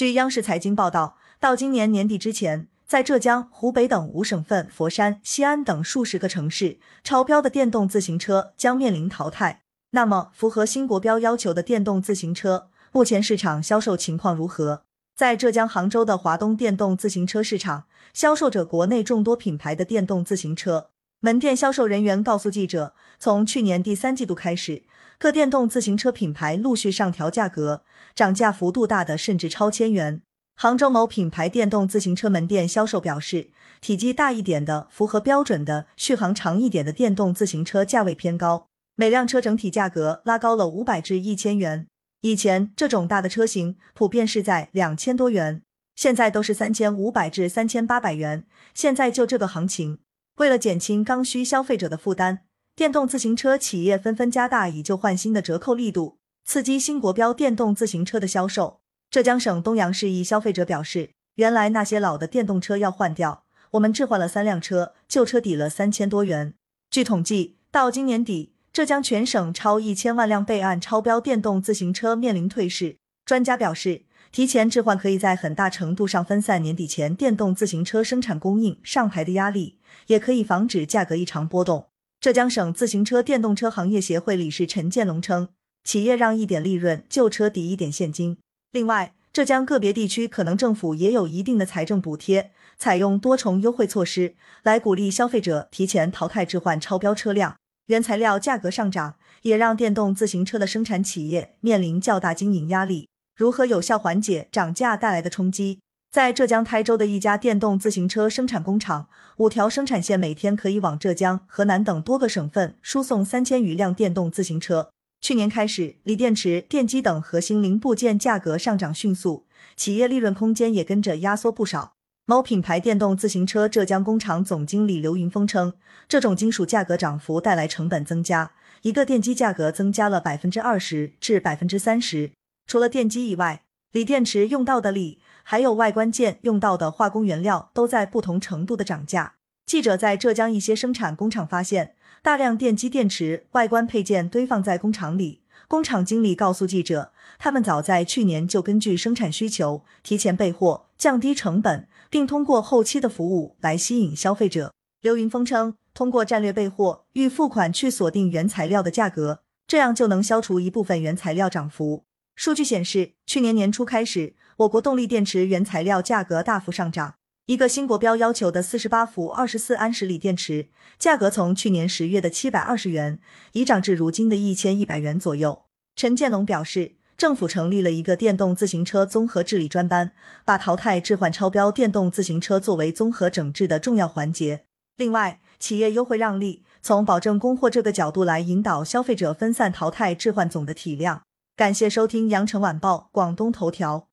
据央视财经报道，到今年年底之前，在浙江、湖北等五省份、佛山、西安等数十个城市，超标的电动自行车将面临淘汰。那么，符合新国标要求的电动自行车，目前市场销售情况如何？在浙江杭州的华东电动自行车市场，销售着国内众多品牌的电动自行车。门店销售人员告诉记者，从去年第三季度开始，各电动自行车品牌陆续上调价格，涨价幅度大的甚至超千元。杭州某品牌电动自行车门店销售表示，体积大一点的、符合标准的、续航长一点的电动自行车价位偏高，每辆车整体价格拉高了五百至一千元。以前这种大的车型普遍是在两千多元，现在都是三千五百至三千八百元。现在就这个行情，为了减轻刚需消费者的负担，电动自行车企业纷纷加大以旧换新的折扣力度，刺激新国标电动自行车的销售。浙江省东阳市一消费者表示，原来那些老的电动车要换掉，我们置换了三辆车，旧车抵了三千多元。据统计，到今年底。浙江全省超一千万辆备案超标电动自行车面临退市。专家表示，提前置换可以在很大程度上分散年底前电动自行车生产供应上牌的压力，也可以防止价格异常波动。浙江省自行车电动车行业协会理事陈建龙称，企业让一点利润，旧车抵一点现金。另外，浙江个别地区可能政府也有一定的财政补贴，采用多重优惠措施来鼓励消费者提前淘汰置换超标车辆。原材料价格上涨，也让电动自行车的生产企业面临较大经营压力。如何有效缓解涨价带来的冲击？在浙江台州的一家电动自行车生产工厂，五条生产线每天可以往浙江、河南等多个省份输送三千余辆电动自行车。去年开始，锂电池、电机等核心零部件价格上涨迅速，企业利润空间也跟着压缩不少。某品牌电动自行车浙江工厂总经理刘云峰称，这种金属价格涨幅带来成本增加，一个电机价格增加了百分之二十至百分之三十。除了电机以外，锂电池用到的锂，还有外观件用到的化工原料，都在不同程度的涨价。记者在浙江一些生产工厂发现，大量电机电池外观配件堆放在工厂里。工厂经理告诉记者，他们早在去年就根据生产需求提前备货，降低成本。并通过后期的服务来吸引消费者。刘云峰称，通过战略备货、预付款去锁定原材料的价格，这样就能消除一部分原材料涨幅。数据显示，去年年初开始，我国动力电池原材料价格大幅上涨。一个新国标要求的四十八伏二十四安时锂电池，价格从去年十月的七百二十元，已涨至如今的一千一百元左右。陈建龙表示。政府成立了一个电动自行车综合治理专班，把淘汰置换超标电动自行车作为综合整治的重要环节。另外，企业优惠让利，从保证供货这个角度来引导消费者分散淘汰置换总的体量。感谢收听羊城晚报广东头条。